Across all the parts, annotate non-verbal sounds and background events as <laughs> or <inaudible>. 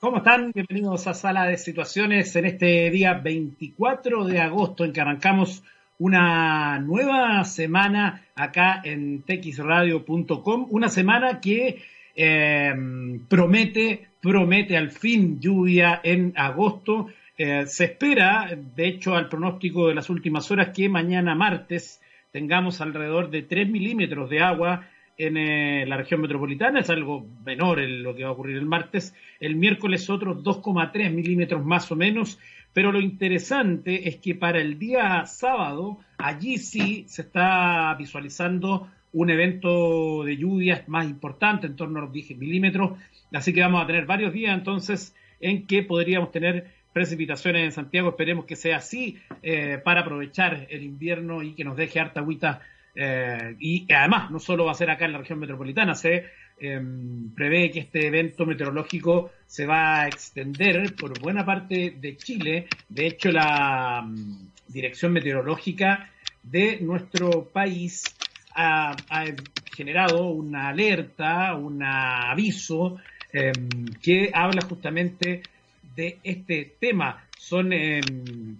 ¿Cómo están? Bienvenidos a Sala de Situaciones en este día 24 de agosto en que arrancamos una nueva semana acá en texradio.com, una semana que eh, promete, promete al fin lluvia en agosto. Eh, se espera, de hecho, al pronóstico de las últimas horas, que mañana martes tengamos alrededor de 3 milímetros de agua en eh, la región metropolitana, es algo menor en lo que va a ocurrir el martes, el miércoles otros 2,3 milímetros más o menos, pero lo interesante es que para el día sábado, allí sí se está visualizando un evento de lluvias más importante, en torno a los 10 milímetros, así que vamos a tener varios días entonces en que podríamos tener precipitaciones en Santiago, esperemos que sea así eh, para aprovechar el invierno y que nos deje harta agüita eh, y además, no solo va a ser acá en la región metropolitana, se em, prevé que este evento meteorológico se va a extender por buena parte de Chile. De hecho, la mm, Dirección Meteorológica de nuestro país ha, generado una alerta, un aviso em, que habla justamente de este tema. Son em,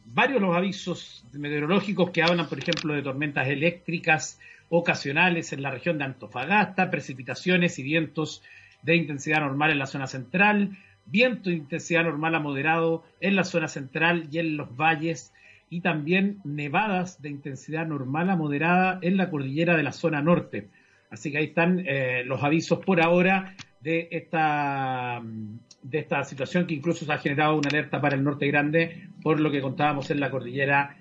varios los avisos meteorológicos que hablan, por ejemplo, de tormentas eléctricas ocasionales en la región de Antofagasta, precipitaciones y vientos de intensidad normal en la zona central, viento de intensidad normal a moderado en la zona central y en los valles, y también nevadas de intensidad normal a moderada en la cordillera de la zona norte. Así que ahí están eh, los avisos por ahora de esta, de esta situación que incluso se ha generado una alerta para el norte grande por lo que contábamos en la cordillera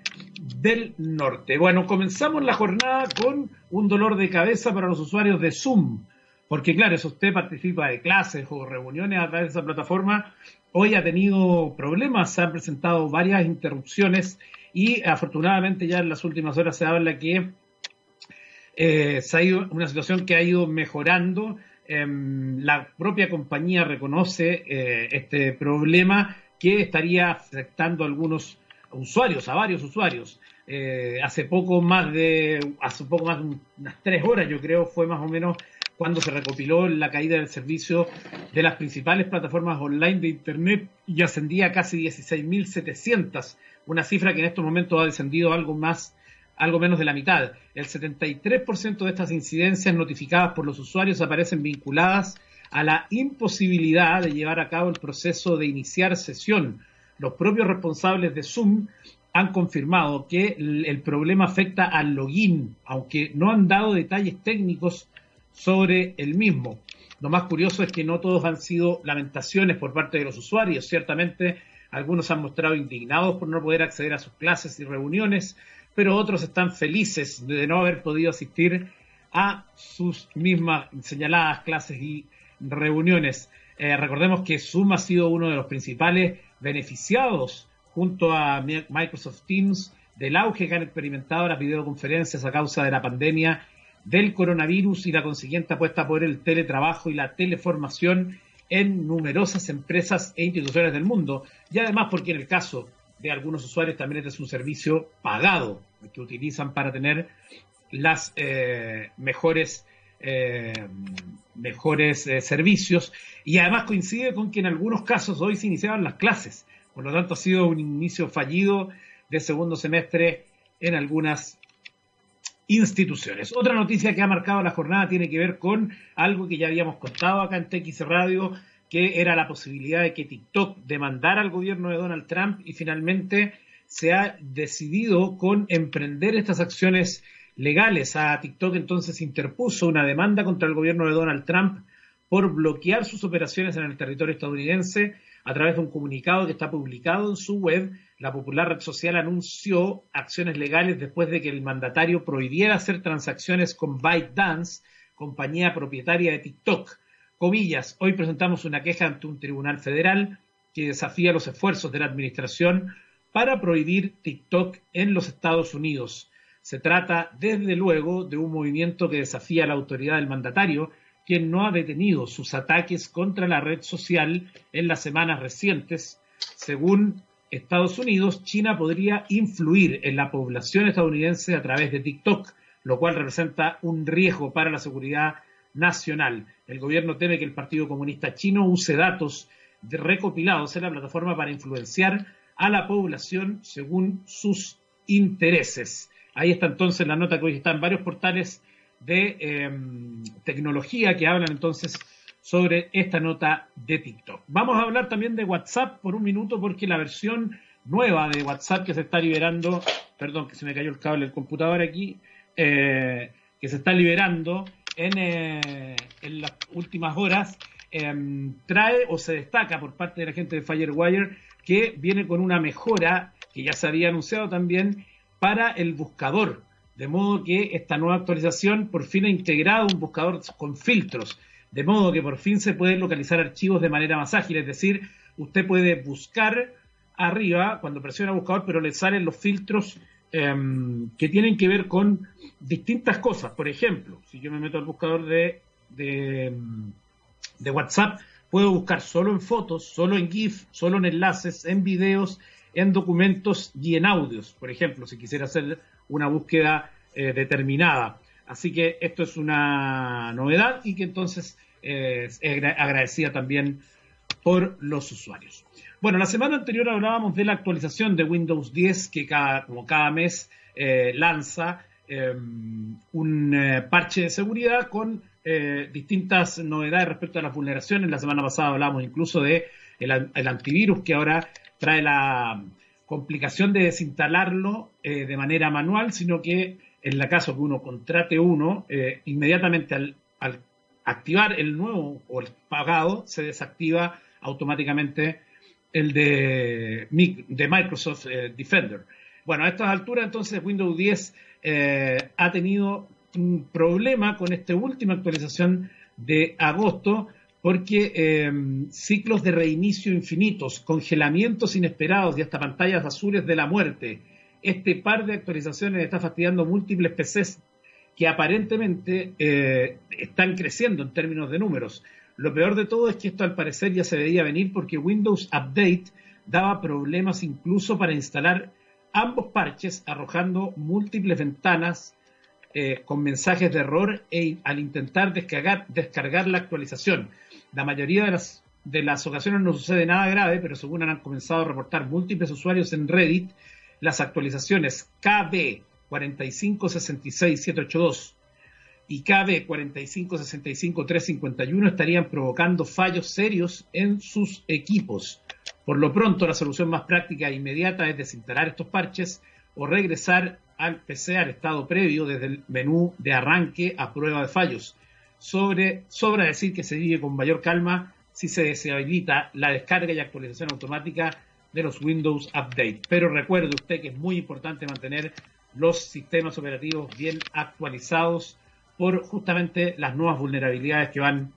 del norte. Bueno, comenzamos la jornada con un dolor de cabeza para los usuarios de Zoom, porque claro, si usted participa de clases o reuniones a través de esa plataforma, hoy ha tenido problemas, se han presentado varias interrupciones y afortunadamente ya en las últimas horas se habla que eh, se ha ido una situación que ha ido mejorando Em, la propia compañía reconoce eh, este problema que estaría afectando a algunos usuarios, a varios usuarios. Eh, hace poco más de, hace poco más de unas tres horas, yo creo, fue más o menos cuando se recopiló la caída del servicio de las principales plataformas online de Internet y ascendía a casi 16.700, una cifra que en estos momentos ha descendido algo más algo menos de la mitad. El 73% de estas incidencias notificadas por los usuarios aparecen vinculadas a la imposibilidad de llevar a cabo el proceso de iniciar sesión. Los propios responsables de Zoom han confirmado que el problema afecta al login, aunque no han dado detalles técnicos sobre el mismo. Lo más curioso es que no todos han sido lamentaciones por parte de los usuarios. Ciertamente, algunos han mostrado indignados por no poder acceder a sus clases y reuniones, pero otros están felices de no haber podido asistir a sus mismas señaladas clases y reuniones. Eh, recordemos que Zoom ha sido uno de los principales beneficiados junto a Microsoft Teams del auge que han experimentado las videoconferencias a causa de la pandemia del coronavirus y la consiguiente apuesta por el teletrabajo y la teleformación en numerosas empresas e instituciones del mundo. Y además porque en el caso de algunos usuarios también este es un servicio pagado que utilizan para tener las eh, mejores eh, mejores eh, servicios y además coincide con que en algunos casos hoy se iniciaban las clases, por lo tanto ha sido un inicio fallido de segundo semestre en algunas instituciones. Otra noticia que ha marcado la jornada tiene que ver con algo que ya habíamos contado acá en TX Radio, que era la posibilidad de que TikTok demandara al gobierno de Donald Trump y finalmente se ha decidido con emprender estas acciones legales. A TikTok entonces interpuso una demanda contra el gobierno de Donald Trump por bloquear sus operaciones en el territorio estadounidense a través de un comunicado que está publicado en su web. La popular red social anunció acciones legales después de que el mandatario prohibiera hacer transacciones con ByteDance, compañía propietaria de TikTok. Comillas, hoy presentamos una queja ante un tribunal federal que desafía los esfuerzos de la administración para prohibir TikTok en los Estados Unidos. Se trata, desde luego, de un movimiento que desafía la autoridad del mandatario, quien no ha detenido sus ataques contra la red social en las semanas recientes. Según Estados Unidos, China podría influir en la población estadounidense a través de TikTok, lo cual representa un riesgo para la seguridad nacional. El gobierno teme que el Partido Comunista Chino use datos recopilados en la plataforma para influenciar a la población según sus intereses. Ahí está entonces la nota que hoy está en varios portales de em, tecnología que hablan entonces sobre esta nota de TikTok. Vamos a hablar también de WhatsApp por un minuto porque la versión nueva de WhatsApp que se está liberando, perdón que se me cayó el cable del computador aquí, eh, que se está liberando en, eh, las últimas horas, em, trae o se destaca por parte de la gente de Firewire que viene con una mejora que ya se había anunciado también para el buscador. De modo que esta nueva actualización por fin ha integrado un buscador con filtros, de modo que por fin se pueden localizar archivos de manera más ágil, es decir, usted puede buscar arriba cuando presiona buscador, pero le salen los filtros em, que tienen que ver con distintas cosas. Por ejemplo, si yo me meto al buscador de, de, de WhatsApp, puedo buscar solo en fotos, solo en GIF, solo en enlaces, en videos, en documentos y en audios, por ejemplo, si quisiera hacer una búsqueda eh, determinada. Así que esto es una novedad y que entonces eh, es agradecida también por los usuarios. Bueno, la semana anterior hablábamos de la actualización de Windows 10 que cada, como cada mes eh, lanza em, un parche de seguridad con distintas novedades respecto a las vulneraciones. La semana pasada hablábamos incluso de el antivirus que ahora trae la complicación de desinstalarlo eh, de manera manual, sino que en la caso que uno contrate uno, eh, inmediatamente al, activar el nuevo o el pagado, se desactiva automáticamente el de, Microsoft eh, Defender. Bueno, a estas alturas entonces Windows 10 ha tenido problema con esta última actualización de agosto, porque em, ciclos de reinicio infinitos, congelamientos inesperados y hasta pantallas azules de la muerte. Este par de actualizaciones está fastidiando múltiples PCs que aparentemente eh, están creciendo en términos de números. Lo peor de todo es que esto al parecer ya se veía venir porque Windows Update daba problemas incluso para instalar ambos parches, arrojando múltiples ventanas eh, con mensajes de error e, al intentar descargar, descargar la actualización. La mayoría de las, de las ocasiones no sucede nada grave, pero según han comenzado a reportar múltiples usuarios en Reddit, las actualizaciones KB 4566782 y KB 4565351 estarían provocando fallos serios en sus equipos. Por lo pronto, la solución más práctica e inmediata es desinstalar estos parches o regresar al PC al estado previo desde el menú de arranque a prueba de fallos sobre, sobra decir que se vive con mayor calma si se deshabilita la descarga y actualización automática de los Windows Update. Pero recuerde usted que es muy importante mantener los sistemas operativos bien actualizados por justamente las nuevas vulnerabilidades que van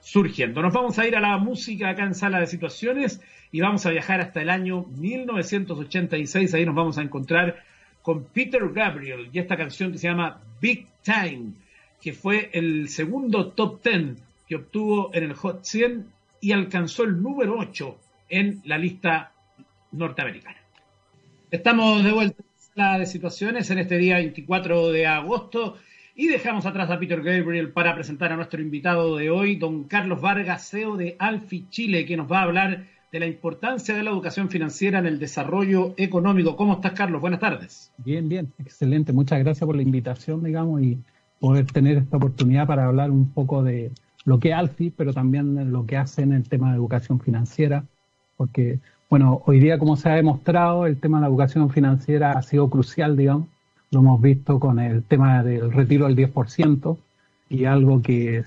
surgiendo. Nos vamos a ir a la música acá en Sala de Situaciones y vamos a viajar hasta el año 1986. Ahí nos vamos a encontrar con Peter Gabriel y esta canción que se llama Big Time que fue el segundo top 10 que obtuvo en el Hot 100 y alcanzó el número 8 en la lista norteamericana. Estamos de vuelta en la de situaciones en este día 24 de agosto y dejamos atrás a Peter Gabriel para presentar a nuestro invitado de hoy, don Carlos Vargas, CEO de Alfi Chile, que nos va a hablar de la importancia de la educación financiera en el desarrollo económico. ¿Cómo estás, Carlos? Buenas tardes. Bien, bien, excelente. Muchas gracias por la invitación, digamos, y poder tener esta oportunidad para hablar un poco de lo que es ALFI, pero también lo que hace en el tema de educación financiera, porque, bueno, hoy día, como se ha demostrado, el tema de la educación financiera ha sido crucial, digamos, lo hemos visto con el tema del retiro del 10% y algo que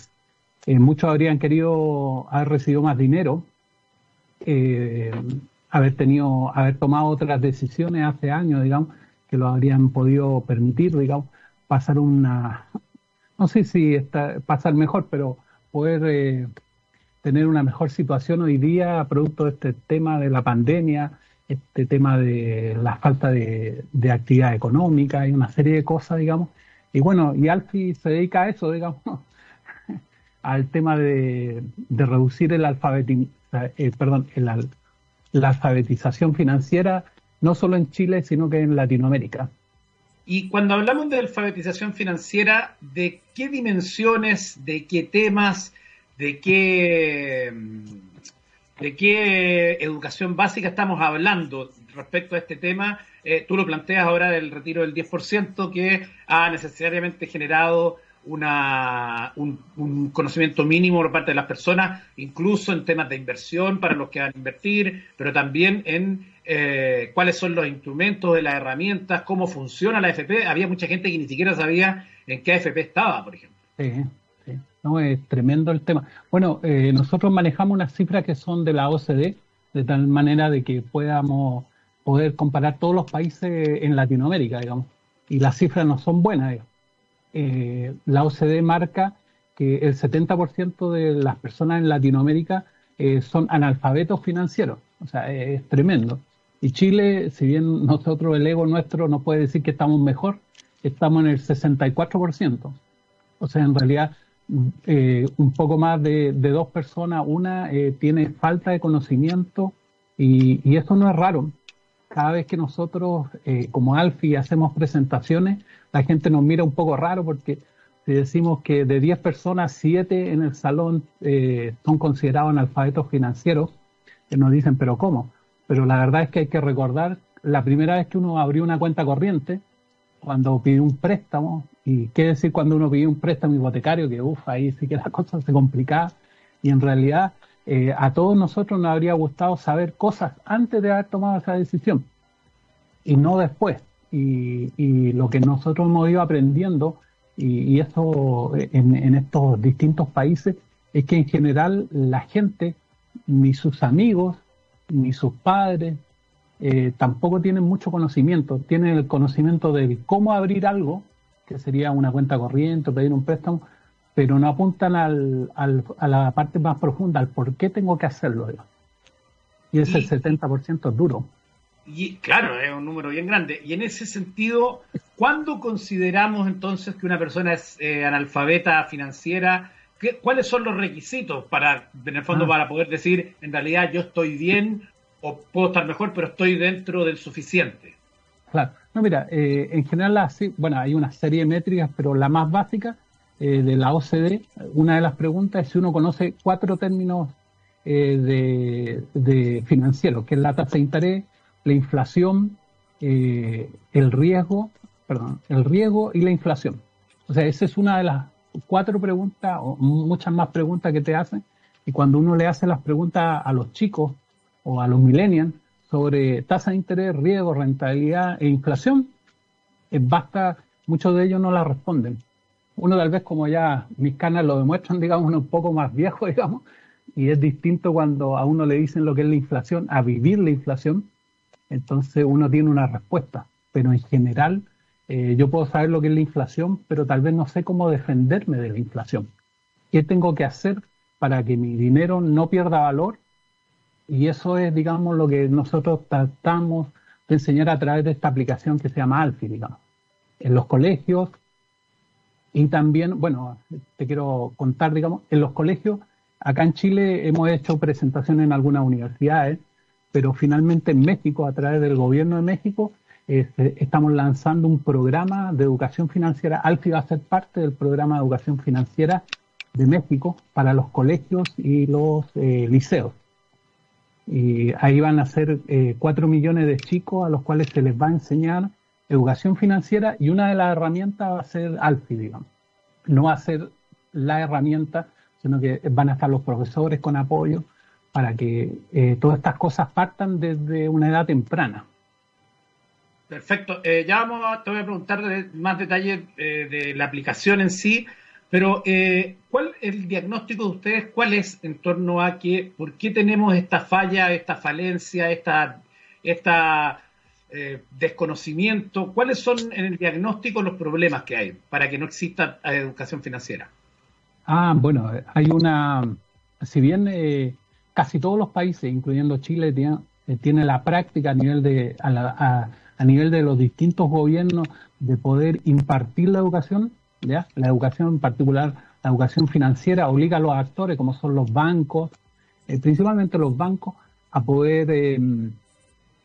eh, muchos habrían querido haber recibido más dinero, eh, haber tenido, haber tomado otras decisiones hace años, digamos, que lo habrían podido permitir, digamos, pasar una, no sé si está, pasar mejor, pero poder eh, tener una mejor situación hoy día producto de este tema de la pandemia, este tema de la falta de, actividad económica y una serie de cosas, digamos. Y bueno, y Alfi se dedica a eso, digamos, <laughs> al tema de, reducir el eh, perdón, la alfabetización financiera, no solo en Chile, sino que en Latinoamérica. Y cuando hablamos de alfabetización financiera, ¿de qué dimensiones, de qué temas, de qué, de qué educación básica estamos hablando respecto a este tema. Eh, tú lo planteas ahora del retiro del 10% que ha necesariamente generado una, un, conocimiento mínimo por parte de las personas, incluso en temas de inversión para los que van a invertir, pero también en eh, cuáles son los instrumentos de las herramientas, cómo funciona la AFP. Había mucha gente que ni siquiera sabía en qué AFP estaba, por ejemplo. Sí, sí. No, es tremendo el tema. Bueno, eh, nosotros manejamos unas cifras que son de la OCDE, de tal manera de que podamos poder comparar todos los países en Latinoamérica, digamos. Y las cifras no son buenas, digamos. Eh, la OCDE marca que el 70% de las personas en Latinoamérica eh, son analfabetos financieros. O sea, es tremendo. Y Chile, si bien nosotros, el ego nuestro no puede decir que estamos mejor, estamos en el 64%. O sea, en realidad, eh, un poco más de, dos personas, una tiene falta de conocimiento y, y, eso no es raro cada vez que nosotros, como Alfi, hacemos presentaciones, la gente nos mira un poco raro porque si decimos que de 10 personas, 7 en el salón eh, son considerados analfabetos financieros, que nos dicen, pero ¿cómo? Pero la verdad es que hay que recordar la primera vez que uno abrió una cuenta corriente, cuando pidió un préstamo, y qué decir cuando uno pidió un préstamo hipotecario, que uff, ahí sí que la <laughs> cosa se complicaba, y en realidad eh, a todos nosotros nos habría gustado saber cosas antes de haber tomado esa decisión y no después. Y, lo que nosotros hemos ido aprendiendo, y, eso en, estos distintos países, es que en general la gente, ni sus amigos, ni sus padres, eh, tampoco tienen mucho conocimiento. Tienen el conocimiento de cómo abrir algo, que sería una cuenta corriente, pedir un préstamo, pero no apuntan al, a la parte más profunda, al por qué tengo que hacerlo. Y ese y, 70% es duro. Y claro, es un número bien grande. Y en ese sentido, ¿cuándo consideramos entonces que una persona es eh, analfabeta financiera? ¿Qué, ¿Cuáles son los requisitos para, en el fondo, ah. para poder decir, en realidad yo estoy bien o puedo estar mejor, pero estoy dentro del suficiente? Claro. No, mira, eh, en general, bueno, hay una serie de métricas, pero la más básica eh, de la OCDE, una de las preguntas es si uno conoce cuatro términos eh, de, financieros, que es la tasa de interés, la inflación, eh, el riesgo, perdón, el riesgo y la inflación. O sea, esa es una de las cuatro preguntas o muchas más preguntas que te hacen. Y cuando uno le hace las preguntas a los chicos o a los millennials sobre tasa de interés, riesgo, rentabilidad e inflación, basta, muchos de ellos no la responden uno tal vez como ya mis canas lo demuestran, <laughs> digamos, un poco más viejo, <laughs> digamos, y es distinto cuando a uno le dicen lo que es la inflación, a vivir la inflación, entonces uno tiene una respuesta, pero en general eh, yo puedo saber lo que es la inflación, pero tal vez no sé cómo defenderme de la inflación. ¿Qué tengo que hacer para que mi dinero no pierda valor? Y eso es, digamos, lo que nosotros tratamos de enseñar a través de esta aplicación que se llama Alfi, digamos. En los colegios y también, bueno, te quiero contar, digamos, en los colegios, acá en Chile hemos hecho presentaciones en algunas universidades, pero finalmente en México, a través del gobierno de México, este, estamos lanzando un programa de educación financiera. Alfi va a ser parte del programa de educación financiera de México para los colegios y los eh, liceos. Y ahí van a ser eh, cuatro millones de chicos a los cuales se les va a enseñar educación financiera y una de las herramientas va a ser Alfi, digamos. No va a ser la herramienta, sino que van a estar los profesores con apoyo para que eh, todas estas cosas partan desde una edad temprana. Perfecto. Eh, ya vamos a, te voy a preguntar más detalles eh, de la aplicación en sí, pero ¿cuál es el diagnóstico de ustedes? ¿Cuál es en torno a que, por qué tenemos esta falla, esta falencia, esta, esta desconocimiento? ¿Cuáles son en el diagnóstico los problemas que hay para que no exista educación financiera? Ah, bueno, hay una, si bien eh, casi todos los países, incluyendo Chile, tienen, eh, tiene la práctica a nivel de a, nivel de los distintos gobiernos de poder impartir la educación, ya, la educación en particular, la educación financiera obliga a los actores, como son los bancos, principalmente los bancos, a poder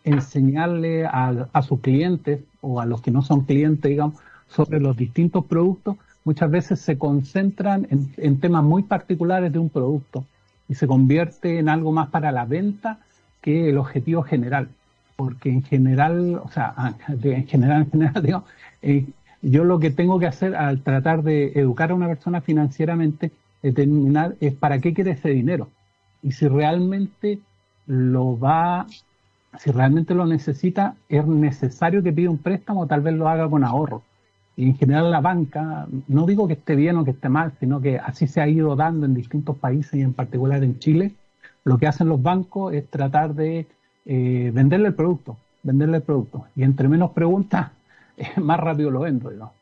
enseñarle a, sus clientes o a los que no son clientes, digamos, sobre los distintos productos, muchas veces se concentran en, temas muy particulares de un producto y se convierte en algo más para la venta que el objetivo general. Porque en general, o sea, en general, en general, <laughs> digo, eh, yo lo que tengo que hacer al tratar de educar a una persona financieramente, determinar es para qué quiere ese dinero. Y si realmente lo va, si realmente lo necesita, es necesario que pida un préstamo, tal vez lo haga con ahorro. Y en general la banca, no digo que esté bien o que esté mal, sino que así se ha ido dando en distintos países y en particular en Chile, lo que hacen los bancos es tratar de eh, venderle el producto, venderle el producto. Y entre menos preguntas, <laughs> más rápido lo vendo, ¿no?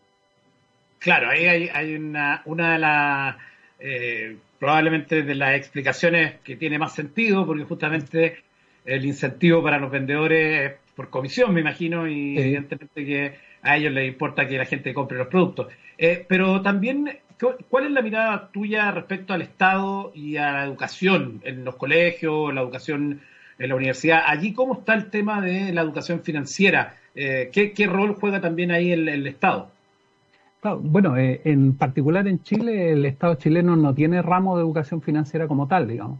Claro, ahí hay, una, una de las, eh, probablemente de las explicaciones que tiene más sentido, porque justamente el incentivo para los vendedores es por comisión, me imagino, y evidentemente que a ellos les importa que la gente compre los productos. Eh, pero también, ¿cuál es la mirada tuya respecto al Estado y a la educación en los colegios, la educación en la universidad? Allí, ¿cómo está el tema de la educación financiera? Eh, ¿qué, rol juega también ahí el, Estado? bueno, eh, en particular en Chile, el Estado chileno no tiene ramo de educación financiera como tal, digamos.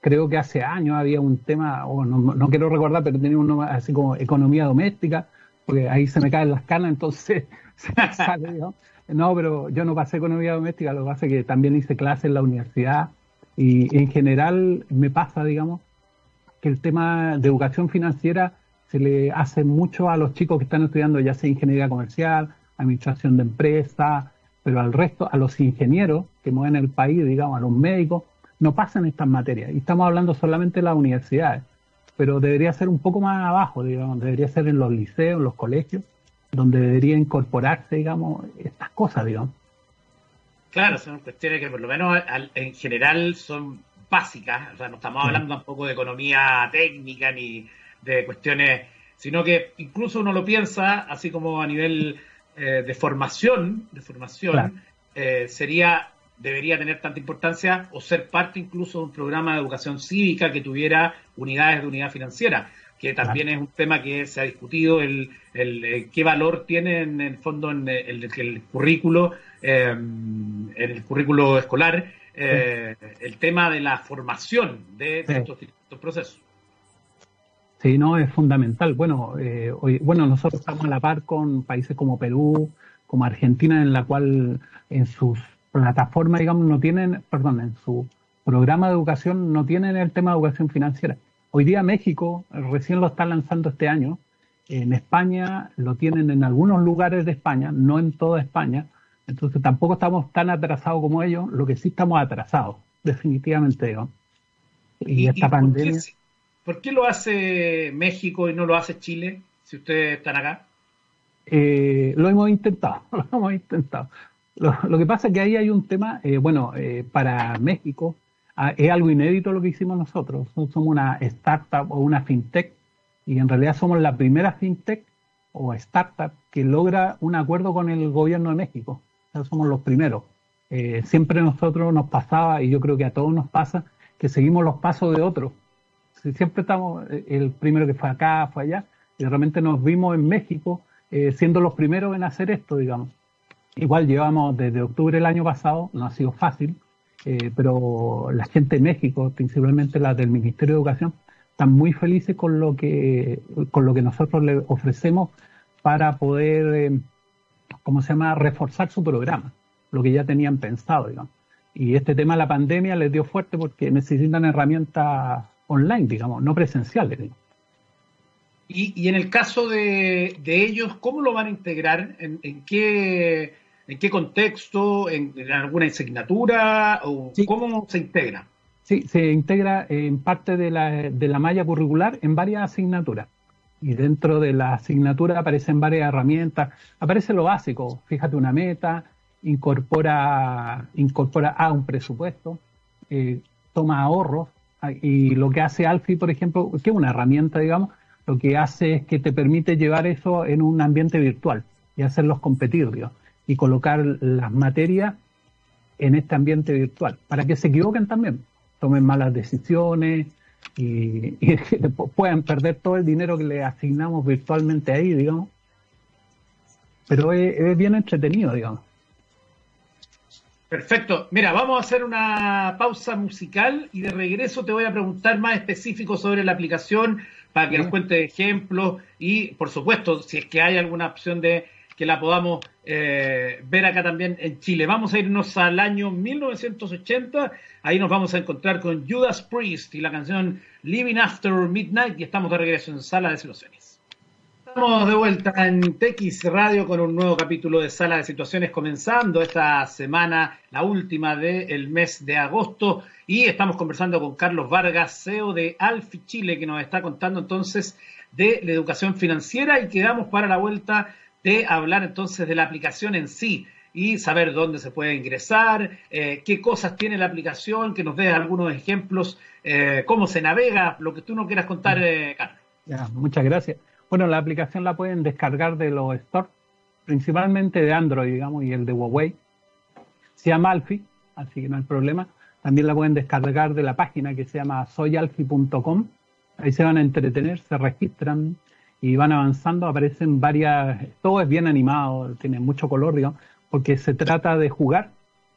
Creo que hace años había un tema, o no, quiero recordar, pero tenía uno así como economía doméstica, porque ahí se me caen las canas, entonces <laughs> se sale, ¿no? No, pero yo no pasé economía doméstica, lo que pasa es que también hice clases en la universidad y en general me pasa, digamos, que el tema de educación financiera se le hace mucho a los chicos que están estudiando ya sea ingeniería comercial, administración de empresas, pero al resto, a los ingenieros que mueven el país, digamos, a los médicos, no pasan estas materias. Y estamos hablando solamente de las universidades, pero debería ser un poco más abajo, digamos, debería ser en los liceos, en los colegios, donde debería incorporarse, digamos, estas cosas, digamos. Claro, son cuestiones que por lo menos en general son básicas, o sea, no estamos hablando tampoco de economía técnica ni de cuestiones, sino que incluso uno lo piensa, así como a nivel eh, de formación, de formación, eh, sería, debería tener tanta importancia o ser parte incluso de un programa de educación cívica que tuviera unidades de unidad financiera, que también es un tema que se ha discutido, el, el, qué valor tiene en el fondo en el, el currículo, en el currículo escolar, eh, el tema de la formación de estos procesos. Sí, no, es fundamental. Bueno, eh, hoy, bueno, nosotros estamos a la par con países como Perú, como Argentina, en la cual en sus plataformas, digamos, no tienen, perdón, en su programa de educación no tienen el tema de educación financiera. Hoy día México recién lo está lanzando este año. En España lo tienen en algunos lugares de España, no en toda España. Entonces tampoco estamos tan atrasados como ellos, lo que sí estamos atrasados, definitivamente. ¿no? Y, esta pandemia... ¿Por qué lo hace México y no lo hace Chile, si ustedes están acá? Eh, lo hemos intentado, <laughs> lo hemos intentado. Lo, que pasa es que ahí hay un tema, eh, bueno, eh, para México ah, es algo inédito lo que hicimos nosotros. Somos una startup o una fintech y en realidad somos la primera fintech o startup que logra un acuerdo con el gobierno de México. Somos los primeros. siempre nosotros nos pasaba, y yo creo que a todos nos pasa, que seguimos los pasos de otros siempre estamos, eh, el primero que fue acá, fue allá, y realmente nos vimos en México eh, siendo los primeros en hacer esto, digamos. Igual llevamos desde octubre del año pasado, no ha sido fácil, eh, pero la gente de México, principalmente la del Ministerio de Educación, están muy felices con lo que, con lo que nosotros les ofrecemos para poder, ¿cómo se llama?, reforzar su programa, lo que ya tenían pensado, digamos. Y este tema de la pandemia les dio fuerte porque necesitan herramientas online, digamos, no presenciales. Y, en el caso de, ellos, ¿cómo lo van a integrar? ¿En, qué, en qué contexto? ¿En, alguna asignatura? ¿O ¿Cómo se integra? Sí, se integra en parte de la, de la malla curricular en varias asignaturas. Y dentro de la asignatura aparecen varias herramientas. Aparece lo básico, fíjate una meta, incorpora, incorpora a un presupuesto, eh, toma ahorros, y lo que hace Alfie, por ejemplo, que es una herramienta, digamos, lo que hace es que te permite llevar eso en un ambiente virtual y hacerlos competir, y colocar las materias en este ambiente virtual, para que se equivoquen también, tomen malas decisiones y, <laughs> puedan perder todo el dinero que le asignamos virtualmente ahí, digamos. Pero es bien entretenido, digamos. Perfecto. Mira, vamos a hacer una pausa musical y de regreso te voy a preguntar más específico sobre la aplicación para que nos cuente ejemplos y, por supuesto, si es que hay alguna opción de que la podamos eh, ver acá también en Chile. Vamos a irnos al año 1980. Ahí nos vamos a encontrar con Judas Priest y la canción Living After Midnight y estamos de regreso en Sala de Situaciones. Estamos de vuelta en TX Radio con un nuevo capítulo de Sala de Situaciones comenzando esta semana, la última del mes de agosto y estamos conversando con Carlos Vargas, CEO de Alfi Chile, que nos está contando entonces de la educación financiera y quedamos para la vuelta de hablar entonces de la aplicación en sí y saber dónde se puede ingresar, eh, qué cosas tiene la aplicación, que nos dé algunos ejemplos, eh, cómo se navega, lo que tú nos quieras contar, eh, Carlos. Ya, muchas gracias. Bueno, la aplicación la pueden descargar de los stores, principalmente de Android, digamos, y el de Huawei. Se llama Alfi, así que no hay problema. También la pueden descargar de la página que se llama soyalfi.com. Ahí se van a entretener, se registran y van avanzando. Aparecen varias, todo es bien animado, tiene mucho color, digamos, porque se trata de jugar.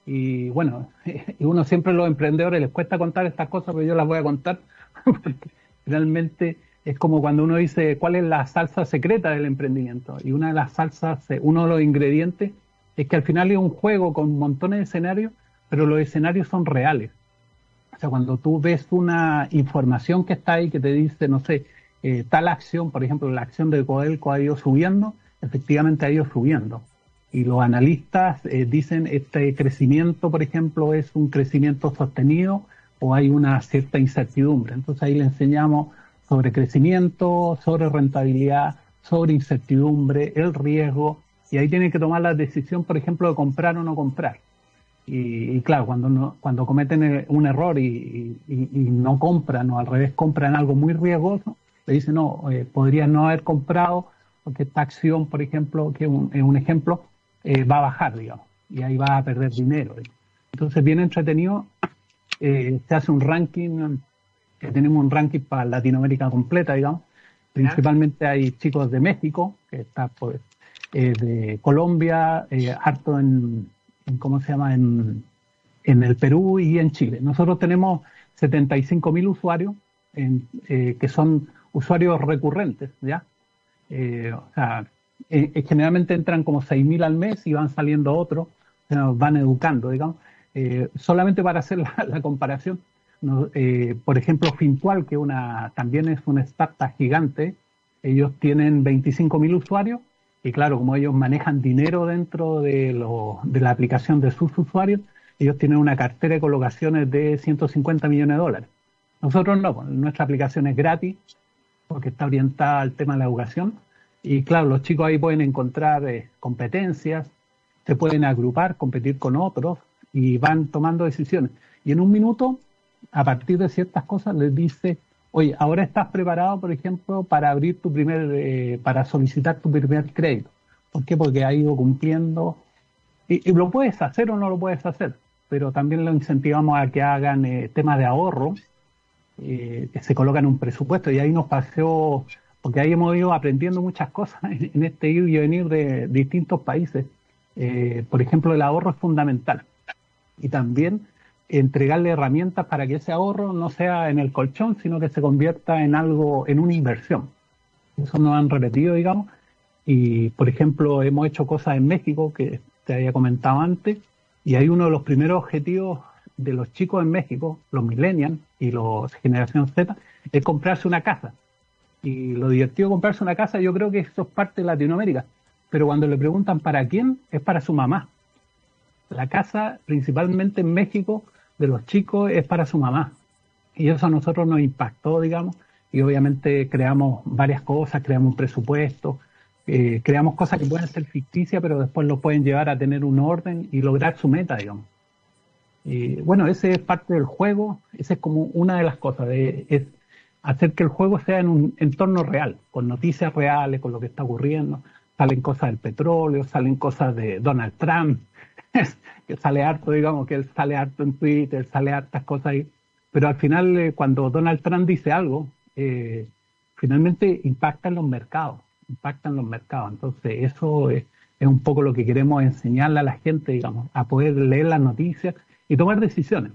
Y bueno, <laughs> y uno siempre los emprendedores les cuesta contar estas cosas, pero yo las voy a contar <laughs> porque realmente es como cuando uno dice cuál es la salsa secreta del emprendimiento. Y una de las salsas, eh, uno de los ingredientes, es que al final es un juego con montones de escenarios, pero los escenarios son reales. O sea, cuando tú ves una información que está ahí que te dice, no sé, eh, tal acción, por ejemplo, la acción de Codelco ha ido subiendo, efectivamente ha ido subiendo. Y los analistas eh, dicen este crecimiento, por ejemplo, es un crecimiento sostenido o hay una cierta incertidumbre. Entonces ahí le enseñamos sobre crecimiento, sobre rentabilidad, sobre incertidumbre, el riesgo, y ahí tienen que tomar la decisión, por ejemplo, de comprar o no comprar. Y, claro, cuando, cuando cometen un error y, no compran, o al revés compran algo muy riesgoso, le dicen, no, eh, podría no haber comprado, porque esta acción, por ejemplo, que es un, ejemplo, eh, va a bajar, digamos, y ahí va a perder dinero. Entonces, bien entretenido, eh, se hace un ranking que tenemos un ranking para Latinoamérica completa, digamos. Principalmente hay chicos de México, que está pues, eh, de Colombia, eh, harto en, ¿cómo se llama?, en, en, el Perú y en Chile. Nosotros tenemos 75.000 usuarios en, eh, que son usuarios recurrentes, ¿ya? o sea, generalmente entran como 6.000 al mes y van saliendo otros, van educando, digamos. solamente para hacer la comparación, eh, por ejemplo, Fintual, que una, también es una startup gigante, ellos tienen 25.000 usuarios y claro, como ellos manejan dinero dentro de, de la aplicación de sus usuarios, ellos tienen una cartera de colocaciones de 150 millones de dólares. Nosotros no, pues, nuestra aplicación es gratis porque está orientada al tema de la educación y claro, los chicos ahí pueden encontrar eh, competencias, se pueden agrupar, competir con otros y van tomando decisiones. Y en un minuto a partir de ciertas cosas les dice, oye, ahora estás preparado, por ejemplo, para abrir tu primer, eh, para solicitar tu primer crédito. ¿Por qué? Porque ha ido cumpliendo. Y, lo puedes hacer o no lo puedes hacer, pero también lo incentivamos a que hagan eh, temas de ahorro, eh, se colocan un presupuesto. Y ahí nos paseó, porque ahí hemos ido aprendiendo muchas cosas <laughs> en, este ir y venir de distintos países. por ejemplo, el ahorro es fundamental. Y también entregarle herramientas para que ese ahorro no sea en el colchón, sino que se convierta en algo, en una inversión. Eso nos han repetido, digamos. Y, por ejemplo, hemos hecho cosas en México que te había comentado antes, y hay uno de los primeros objetivos de los chicos en México, los millennials y los generación Z, es comprarse una casa. Y lo divertido de comprarse una casa, yo creo que eso es parte de Latinoamérica. Pero cuando le preguntan para quién, es para su mamá. La casa, principalmente en México, de los chicos es para su mamá. Y eso a nosotros nos impactó, digamos, y obviamente creamos varias cosas, creamos un presupuesto, eh, creamos cosas que pueden ser ficticias, pero después lo pueden llevar a tener un orden y lograr su meta, digamos. Y bueno, ese es parte del juego, esa es como una de las cosas, de, es hacer que el juego sea en un entorno real, con noticias reales, con lo que está ocurriendo. Salen cosas del petróleo, salen cosas de Donald Trump, <laughs> que sale harto, digamos, que él sale harto en Twitter, sale hartas cosas ahí, pero al final eh, cuando Donald Trump dice algo, eh, finalmente impacta en los mercados, impacta en los mercados. Entonces eso es, es un poco lo que queremos enseñarle a la gente, digamos, a poder leer las noticias y tomar decisiones.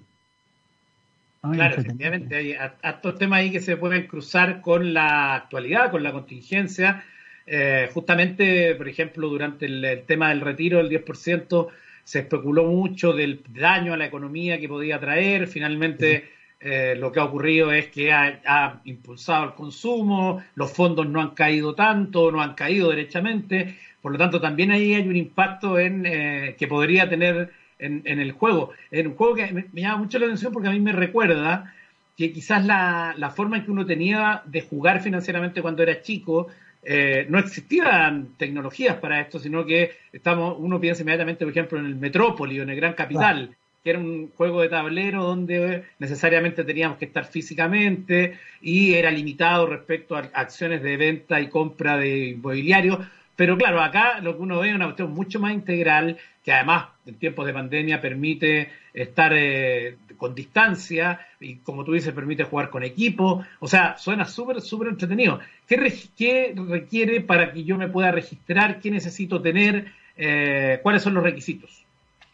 Claro, efectivamente, hay estos temas ahí que se pueden cruzar con la actualidad, con la contingencia. Eh, justamente, por ejemplo, durante el, tema del retiro del 10%, se especuló mucho del daño a la economía que podía traer. Finalmente, eh, lo que ha ocurrido es que ha, impulsado el consumo, los fondos no han caído tanto, no han caído derechamente. Por lo tanto, también ahí hay un impacto en eh, que podría tener en, el juego. En un juego que me, llama mucho la atención porque a mí me recuerda que quizás la, forma en que uno tenía de jugar financieramente cuando era chico, eh, no existían tecnologías para esto, sino que estamos, uno piensa inmediatamente, por ejemplo, en el Metrópoli o en el Gran Capital, que era un juego de tablero donde necesariamente teníamos que estar físicamente y era limitado respecto a acciones de venta y compra de inmobiliario. Pero claro, acá lo que uno ve es una cuestión mucho más integral, que además en tiempos de pandemia permite estar eh, con distancia y como tú dices, permite jugar con equipo. O sea, suena súper, súper entretenido. ¿Qué, ¿Qué, requiere para que yo me pueda registrar? ¿Qué necesito tener? Eh, ¿Cuáles son los requisitos?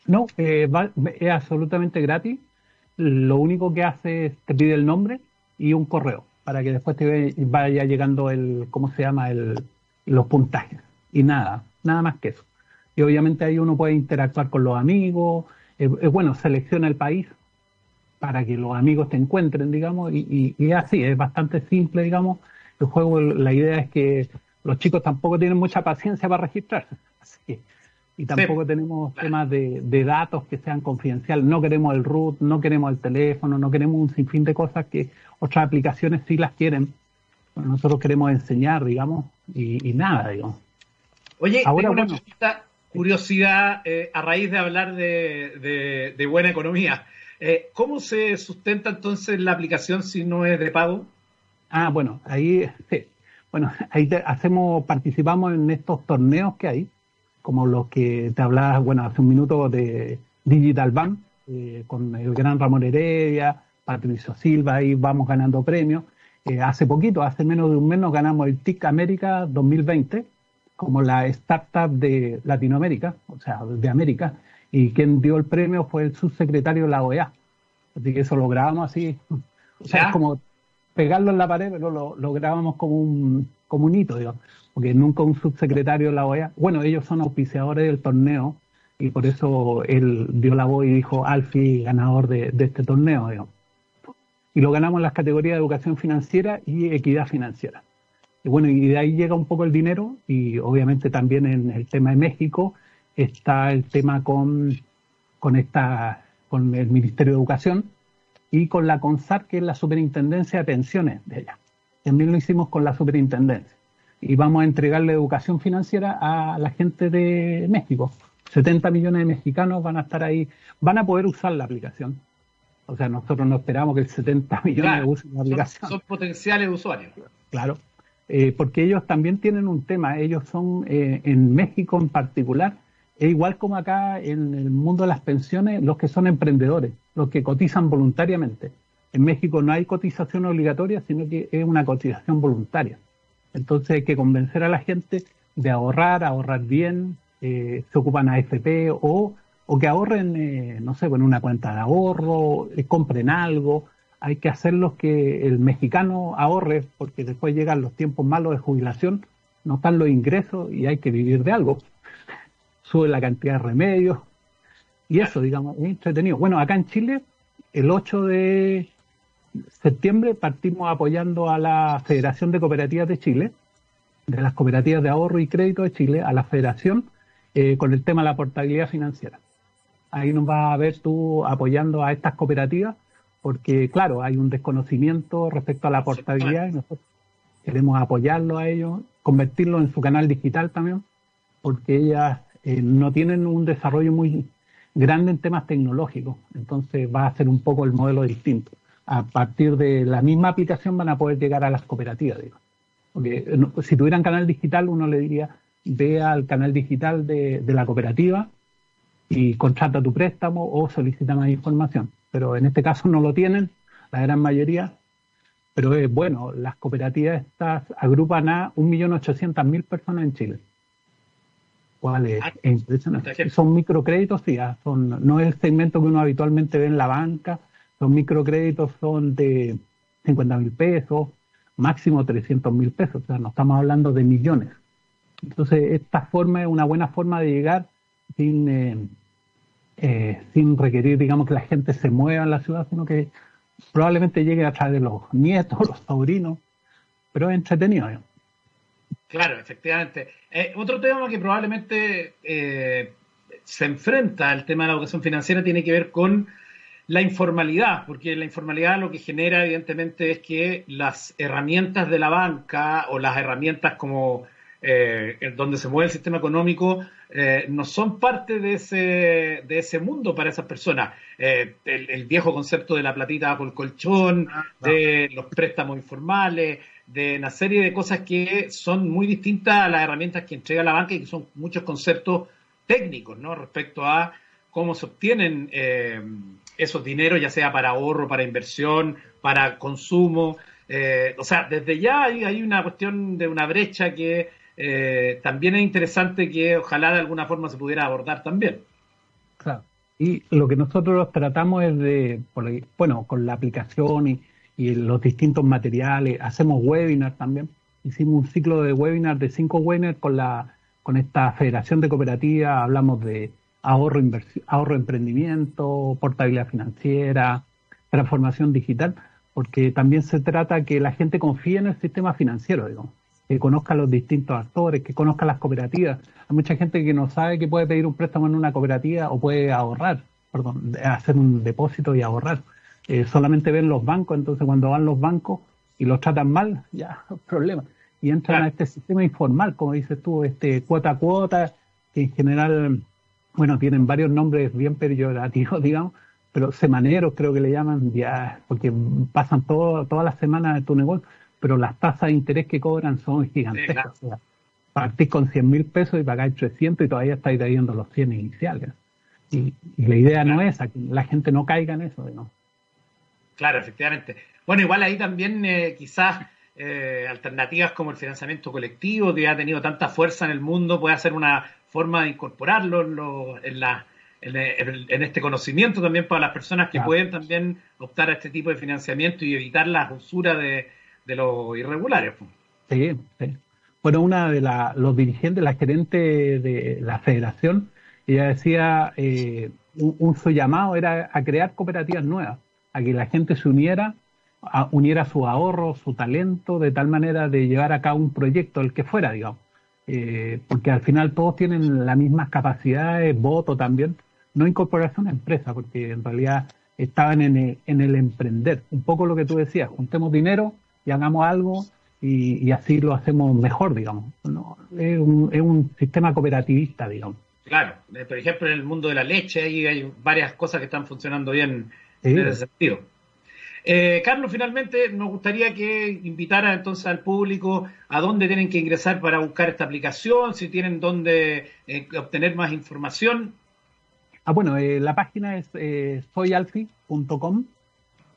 No, eh, es absolutamente gratis. Lo único que hace es te pide el nombre y un correo para que después te vaya llegando el, ¿cómo se llama? El, los puntajes. Y nada, nada más que eso y obviamente ahí uno puede interactuar con los amigos, es bueno, selecciona el país para que los amigos te encuentren, digamos, y, y, así, es bastante simple, digamos, el juego, la idea es que los chicos tampoco tienen mucha paciencia para registrarse, <laughs> así y tampoco tenemos temas de, de, datos que sean confidenciales, no queremos el root, no queremos el teléfono, no queremos un sinfín de cosas que otras aplicaciones sí las quieren, nosotros queremos enseñar, digamos, y, nada, digamos. Oye, Ahora, una curiosidad eh, a raíz de hablar de, buena economía. Eh, ¿Cómo se sustenta entonces la aplicación si no es de pago? Ah, bueno, ahí sí. Bueno, ahí hacemos, participamos en estos torneos que hay, como los que te hablaba, bueno, hace un minuto de Digital Bank, eh, con el gran Ramón Heredia, Patricio Silva, ahí vamos ganando premios. hace poquito, hace menos de un mes, nos ganamos el TIC América 2020, como la startup de Latinoamérica, o sea, de América, y quien dio el premio fue el subsecretario de la OEA. Así que eso lo grabamos así, o sea, es como pegarlo en la pared, pero lo, grabamos como un, como un hito, digamos, porque nunca un subsecretario de la OEA, bueno, ellos son auspiciadores del torneo, y por eso él dio la voz y dijo Alfi ganador de, de este torneo, digamos. Y lo ganamos en las categorías de educación financiera y equidad financiera. Y bueno, y de ahí llega un poco el dinero y obviamente también en el tema de México está el tema con, con, esta, con el Ministerio de Educación y con la CONSAR, que es la Superintendencia de Pensiones de ella. También lo hicimos con la Superintendencia. Y vamos a entregarle educación financiera a la gente de México. 70 millones de mexicanos van a estar ahí, van a poder usar la aplicación. O sea, nosotros no esperamos que el 70 millones usen la aplicación. son potenciales usuarios. Claro, eh, porque ellos también tienen un tema, ellos son eh, en México en particular, e igual como acá en el mundo de las pensiones, los que son emprendedores, los que cotizan voluntariamente. En México no hay cotización obligatoria, sino que es una cotización voluntaria. Entonces hay que convencer a la gente de ahorrar, ahorrar bien, eh, se ocupan AFP o, o que ahorren, no sé, en una cuenta de ahorro, compren algo, hay que hacerlos que el mexicano ahorre, porque después llegan los tiempos malos de jubilación, no están los ingresos y hay que vivir de algo. Sube la cantidad de remedios y eso, digamos, es entretenido. Bueno, acá en Chile, el 8 de septiembre partimos apoyando a la Federación de Cooperativas de Chile, de las cooperativas de ahorro y crédito de Chile, a la Federación, eh, con el tema de la portabilidad financiera. Ahí nos va a ver tú apoyando a estas cooperativas porque claro, hay un desconocimiento respecto a la portabilidad y nosotros queremos apoyarlo a ellos, convertirlo en su canal digital también, porque ellas eh, no tienen un desarrollo muy grande en temas tecnológicos, entonces va a ser un poco el modelo distinto. A partir de la misma aplicación van a poder llegar a las cooperativas, digo. Porque eh, si tuvieran canal digital, uno le diría, ve al canal digital de, de la cooperativa y contrata tu préstamo o solicita más información pero en este caso no lo tienen, la gran mayoría. Pero es bueno, las cooperativas estas agrupan a 1.800.000 personas en Chile. cual es, ah, impresionante. Son microcréditos, sí, ah, son, no es el segmento que uno habitualmente ve en la banca, los microcréditos son de 50 mil pesos, máximo 300 mil pesos, o sea, no estamos hablando de millones. Entonces, esta forma es una buena forma de llegar sin, eh, eh, sin requerir, digamos, que la gente se mueva en la ciudad, sino que probablemente llegue a través de los nietos, <laughs> los sobrinos, pero es entretenido. Claro, efectivamente. Eh, otro tema que probablemente se enfrenta al tema de la educación financiera tiene que ver con la informalidad, porque la informalidad lo que genera evidentemente es que las herramientas de la banca o las herramientas como eh, donde se mueve el sistema económico eh, no son parte de ese, de ese mundo para esas personas. Eh, el, viejo concepto de la platita bajo el colchón, ah, de los préstamos informales, de una serie de cosas que son muy distintas a las herramientas que entrega la banca y que son muchos conceptos técnicos ¿no? respecto a cómo se obtienen esos dineros, ya sea para ahorro, para inversión, para consumo. Eh, o sea, desde ya hay, una cuestión de una brecha que eh, también es interesante que ojalá de alguna forma se pudiera abordar también. Claro. Y lo que nosotros tratamos es de, bueno, con la aplicación y, los distintos materiales, hacemos webinars también. Hicimos un ciclo de webinars de cinco webinars con la con esta Federación de Cooperativas, hablamos de ahorro, ahorro emprendimiento, portabilidad financiera, transformación digital, porque también se trata que la gente confíe en el sistema financiero, digo, que conozca los distintos actores, que conozca las cooperativas. Hay mucha gente que no sabe que puede pedir un préstamo en una cooperativa o puede ahorrar, perdón, hacer un depósito y ahorrar. Eh, solamente ven los bancos, entonces cuando van los bancos y los tratan mal, ya, <laughs> problema. Y entran a este sistema informal, como dices tú, este cuota a cuota, que en general bueno, tienen varios nombres bien peyorativos, <laughs> digamos, pero semaneros creo que le llaman, ya, porque pasan todo, todas las semanas tu negocio, pero las tasas de interés que cobran son gigantescas. partís con 100 mil pesos y pagáis 300 y todavía estáis trayendo los 100 iniciales. Y, la idea no es que la gente no caiga en eso. ¿no? Claro, efectivamente. Bueno, igual ahí también eh, quizás eh, alternativas como el financiamiento colectivo, que ha tenido tanta fuerza en el mundo, puede ser una forma de incorporarlo en, la, en, este conocimiento también para las personas que pueden también optar a este tipo de financiamiento y evitar las usuras de, de los irregulares. Sí, sí. Bueno, una de los dirigentes, la gerente de la federación, ella decía, eh, un, su llamado era a crear cooperativas nuevas, a que la gente se uniera, uniera su ahorro, su talento, de tal manera de llevar a cabo un proyecto, el que fuera, digamos. Eh, porque al final todos tienen las mismas capacidades, voto también, no incorporarse a una empresa, porque en realidad estaban en el, emprender. Un poco lo que tú decías, juntemos dinero y hagamos algo y, así lo hacemos mejor, digamos. Es, un, sistema cooperativista, digamos. Claro, eh, por ejemplo, en el mundo de la leche hay, hay varias cosas que están funcionando bien en ese sentido. Eh, Carlos, finalmente nos gustaría que invitara entonces al público a dónde tienen que ingresar para buscar esta aplicación, si tienen dónde eh, obtener más información. Ah, bueno, eh, la página es soyalfi.com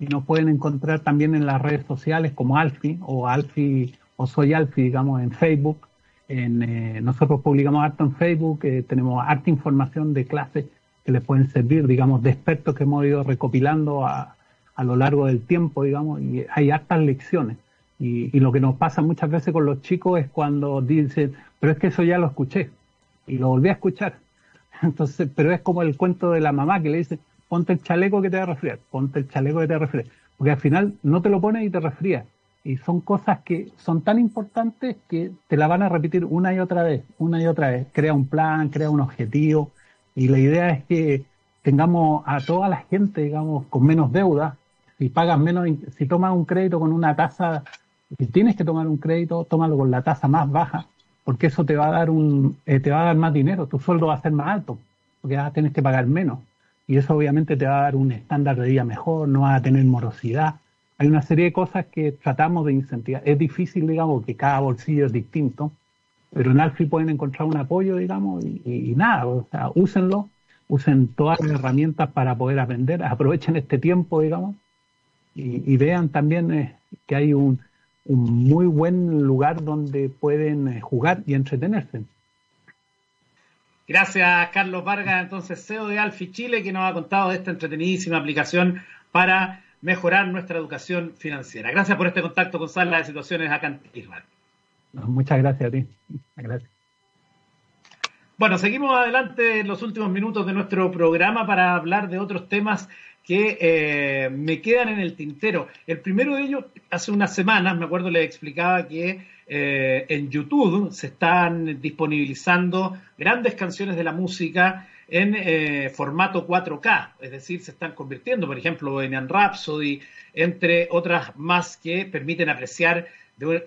y nos pueden encontrar también en las redes sociales como Alfi o Alfi o Soy Alfi, digamos, en Facebook. En, nosotros publicamos harto en Facebook, tenemos harta información de clases que les pueden servir, digamos, de expertos que hemos ido recopilando a, a lo largo del tiempo, digamos, y hay hartas lecciones. Y, lo que nos pasa muchas veces con los chicos es cuando dicen, pero es que eso ya lo escuché y lo volví a escuchar. <laughs> Entonces, pero es como el cuento de la mamá que le dice, ponte el chaleco que te va a resfriar, ponte el chaleco que te va a resfriar. Porque al final no te lo pones y te resfría. Y son cosas que son tan importantes que te la van a repetir una y otra vez, una y otra vez. Crea un plan, crea un objetivo. Y la idea es que tengamos a toda la gente, digamos, con menos deuda, si pagas menos, si tomas un crédito con una tasa, si tienes que tomar un crédito, tómalo con la tasa más baja, porque eso te va a dar un, eh, te va a dar más dinero, tu sueldo va a ser más alto, porque vas a tener que pagar menos. Y eso obviamente te va a dar un estándar de vida mejor, no vas a tener morosidad. Hay una serie de cosas que tratamos de incentivar. Es difícil, digamos, que cada bolsillo es distinto, pero en Alfi pueden encontrar un apoyo, digamos, y, y nada, o sea, úsenlo, usen todas las herramientas para poder aprender, <laughs> aprovechen este tiempo, digamos, y, vean también eh, que hay un, muy buen lugar donde pueden eh, jugar y entretenerse. Gracias, Carlos Vargas, entonces CEO de Alfi Chile, que nos ha contado de esta entretenidísima aplicación para mejorar nuestra educación financiera. Gracias por este contacto con Sala de Situaciones acá en. Muchas gracias a ti. Gracias. Bueno, seguimos adelante en los últimos minutos de nuestro programa para hablar de otros temas que eh, me quedan en el tintero. El primero de ellos, hace unas semanas, me acuerdo, le explicaba que eh, en YouTube se están disponibilizando grandes canciones de la música en eh, formato 4K, es decir, se están convirtiendo, por ejemplo, en Rhapsody, entre otras más que permiten apreciar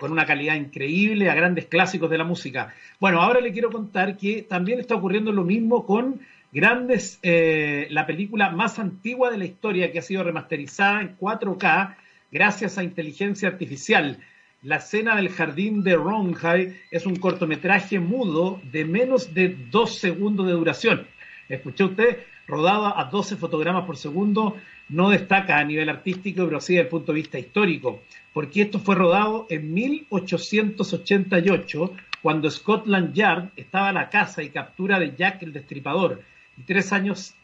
con una calidad increíble a grandes clásicos de la música. Bueno, ahora le quiero contar que también está ocurriendo lo mismo con grandes, eh, la película más antigua de la historia que ha sido remasterizada en 4K gracias a inteligencia artificial. La escena del jardín de Ronhai es un cortometraje mudo de menos de dos segundos de duración. Escuchó usted, rodado a 12 fotogramas por segundo, no destaca a nivel artístico, pero sí desde el punto de vista histórico, porque esto fue rodado en 1888, cuando Scotland Yard estaba a la caza y captura de Jack el Destripador, y tres años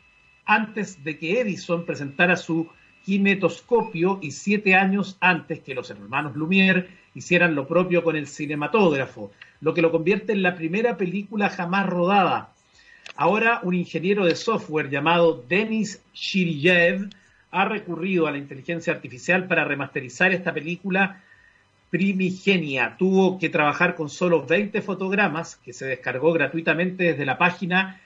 antes de que Edison presentara su kinetoscopio y siete años antes que los hermanos Lumière hicieran lo propio con el cinematógrafo, lo que lo convierte en la primera película jamás rodada. Ahora un ingeniero de software llamado Denis Shiryev ha recurrido a la inteligencia artificial para remasterizar esta película primigenia. Tuvo que trabajar con solo 20 fotogramas que se descargó gratuitamente desde la página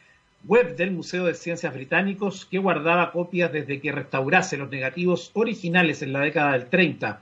web del Museo de Ciencias Británicos, que guardaba copias desde que restaurase los negativos originales en la década del 30.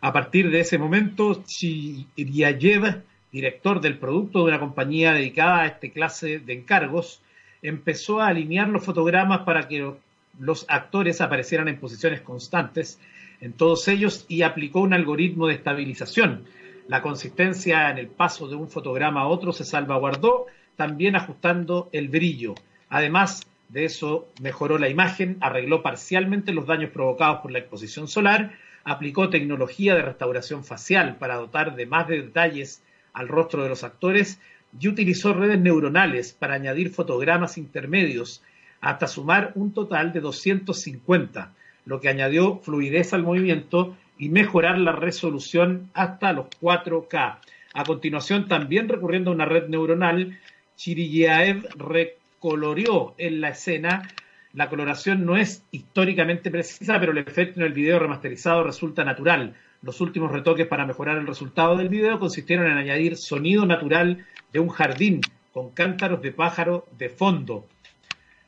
A partir de ese momento, Chiryayev, director del producto de una compañía dedicada a este clase de encargos, empezó a alinear los fotogramas para que los actores aparecieran en posiciones constantes en todos ellos y aplicó un algoritmo de estabilización. La consistencia en el paso de un fotograma a otro se salvaguardó también ajustando el brillo. Además de eso, mejoró la imagen, arregló parcialmente los daños provocados por la exposición solar, aplicó tecnología de restauración facial para dotar de más detalles al rostro de los actores y utilizó redes neuronales para añadir fotogramas intermedios hasta sumar un total de 250, lo que añadió fluidez al movimiento y mejorar la resolución hasta los 4K. A continuación, también recurriendo a una red neuronal, Chiriyaev recoloreó en la escena. La coloración no es históricamente precisa, pero el efecto en el video remasterizado resulta natural. Los últimos retoques para mejorar el resultado del video consistieron en añadir sonido natural de un jardín con cántaros de pájaro de fondo.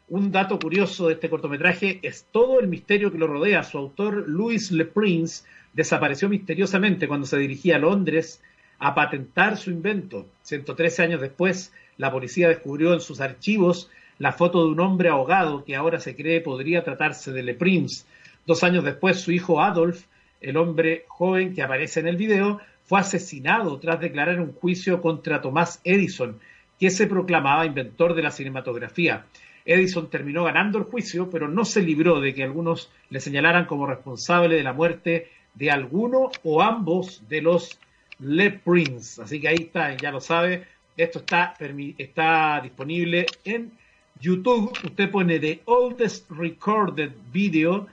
Un dato curioso de este cortometraje es todo el misterio que lo rodea. Su autor, Louis Le Prince, desapareció misteriosamente cuando se dirigía a Londres a patentar su invento. 113 años después, la policía descubrió en sus archivos la foto de un hombre ahogado que ahora se cree podría tratarse de Le Prince. Dos años después, su hijo Adolf, el hombre joven que aparece en el video, fue asesinado tras declarar un juicio contra Thomas Edison, que se proclamaba inventor de la cinematografía. Edison terminó ganando el juicio, pero no se libró de que algunos le señalaran como responsable de la muerte de alguno o ambos de los Le Prince. Así que ahí está, ya lo sabe, esto está, está disponible en YouTube. Usted pone The Oldest Recorded Video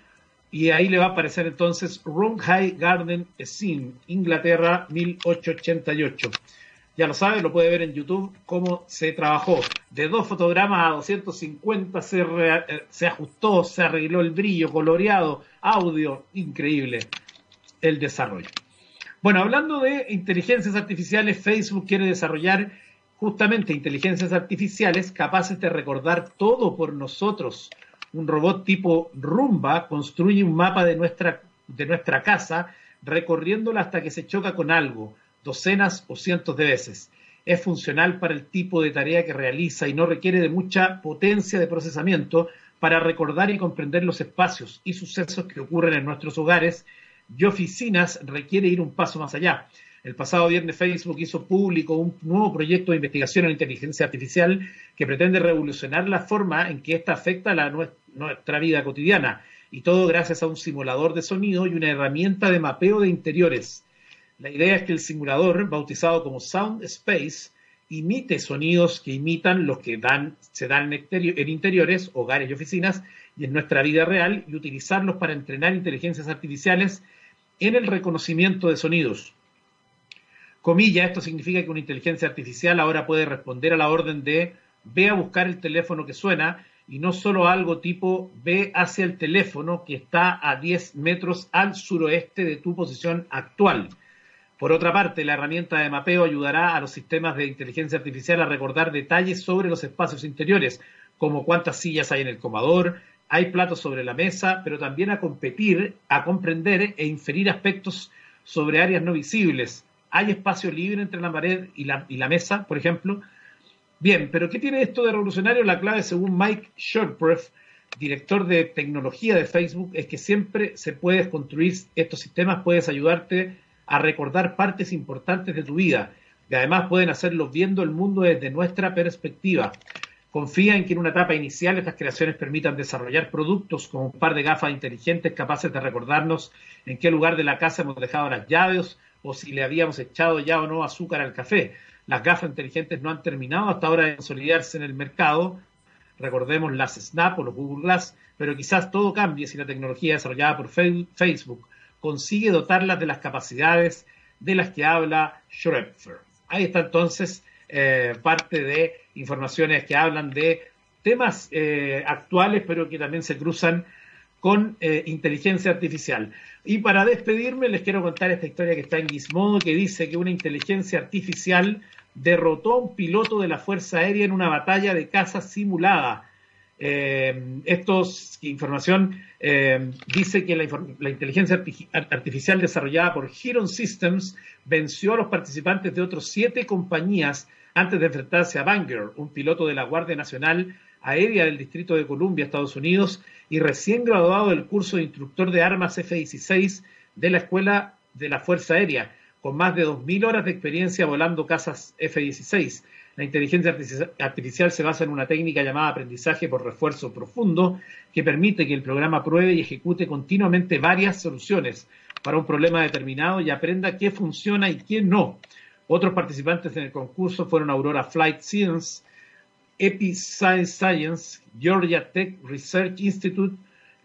y ahí le va a aparecer entonces Room High Garden Scene, Inglaterra 1888. Ya lo sabe, lo puede ver en YouTube cómo se trabajó. De dos fotogramas a 250 se, eh, se ajustó, se arregló el brillo, coloreado, audio, increíble el desarrollo. Bueno, hablando de inteligencias artificiales, Facebook quiere desarrollar justamente inteligencias artificiales capaces de recordar todo por nosotros. Un robot tipo Rumba construye un mapa de nuestra, de nuestra casa recorriéndola hasta que se choca con algo, docenas o cientos de veces. Es funcional para el tipo de tarea que realiza y no requiere de mucha potencia de procesamiento para recordar y comprender los espacios y sucesos que ocurren en nuestros hogares y oficinas requiere ir un paso más allá. El pasado viernes Facebook hizo público un nuevo proyecto de investigación en inteligencia artificial que pretende revolucionar la forma en que ésta afecta a nuestra vida cotidiana. Y todo gracias a un simulador de sonido y una herramienta de mapeo de interiores. La idea es que el simulador, bautizado como Sound Space, imite sonidos que imitan los que dan, se dan en interiores, hogares y oficinas y en nuestra vida real y utilizarlos para entrenar inteligencias artificiales en el reconocimiento de sonidos. Comilla, esto significa que una inteligencia artificial ahora puede responder a la orden de ve a buscar el teléfono que suena y no solo algo tipo ve hacia el teléfono que está a 10 metros al suroeste de tu posición actual. Por otra parte, la herramienta de mapeo ayudará a los sistemas de inteligencia artificial a recordar detalles sobre los espacios interiores, como cuántas sillas hay en el comedor, hay platos sobre la mesa, pero también a competir, a comprender e inferir aspectos sobre áreas no visibles. ¿Hay espacio libre entre la pared y la, y la mesa, por ejemplo? Bien, pero ¿qué tiene esto de revolucionario? La clave, según Mike Shortbreath, director de tecnología de Facebook, es que siempre se puede construir estos sistemas, puedes ayudarte a recordar partes importantes de tu vida y además pueden hacerlo viendo el mundo desde nuestra perspectiva. Confía en que en una etapa inicial estas creaciones permitan desarrollar productos como un par de gafas inteligentes capaces de recordarnos en qué lugar de la casa hemos dejado las llaves o si le habíamos echado ya o no azúcar al café las gafas inteligentes no han terminado hasta ahora de consolidarse en el mercado. Recordemos las Snap o los Google Glass, pero quizás todo cambie si la tecnología desarrollada por Facebook consigue dotarlas de las capacidades de las que habla Schröpfer. Ahí está entonces eh, parte de informaciones que hablan de temas eh, actuales, pero que también se cruzan con eh, inteligencia artificial. Y para despedirme, les quiero contar esta historia que está en Gizmodo, que dice que una inteligencia artificial derrotó a un piloto de la Fuerza Aérea en una batalla de caza simulada. Eh, información eh, dice que la, inteligencia artificial desarrollada por Heron Systems venció a los participantes de otros siete compañías antes de enfrentarse a Banger, un piloto de la Guardia Nacional Aérea del Distrito de Columbia, Estados Unidos, y recién graduado del curso de instructor de armas F-16 de la Escuela de la Fuerza Aérea con más de 2.000 horas de experiencia volando casas F-16. La inteligencia artificial se basa en una técnica llamada aprendizaje por refuerzo profundo que permite que el programa pruebe y ejecute continuamente varias soluciones para un problema determinado y aprenda qué funciona y qué no. Otros participantes en el concurso fueron Aurora Flight Science, Epi Science Georgia Tech Research Institute,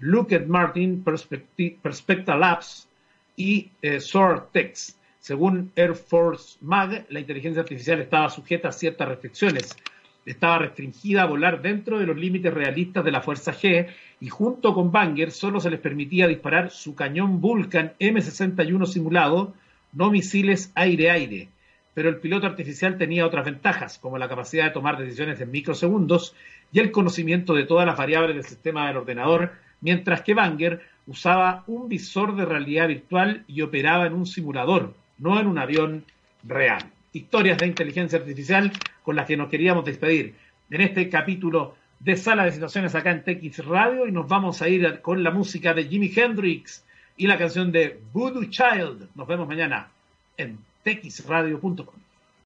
Lockheed Martin, Perspecta Labs y eh, Tex. Según Air Force Mag, la inteligencia artificial estaba sujeta a ciertas restricciones. Estaba restringida a volar dentro de los límites realistas de la Fuerza G y junto con Banger solo se les permitía disparar su cañón Vulcan M61 simulado, no misiles aire-aire. Pero el piloto artificial tenía otras ventajas, como la capacidad de tomar decisiones en microsegundos y el conocimiento de todas las variables del sistema del ordenador, mientras que Banger usaba un visor de realidad virtual y operaba en un simulador, no en un avión real. Historias de inteligencia artificial con las que nos queríamos despedir en este capítulo de Sala de Situaciones acá en TX Radio y nos vamos a ir con la música de Jimi Hendrix y la canción de Voodoo Child. Nos vemos mañana en texradio.com.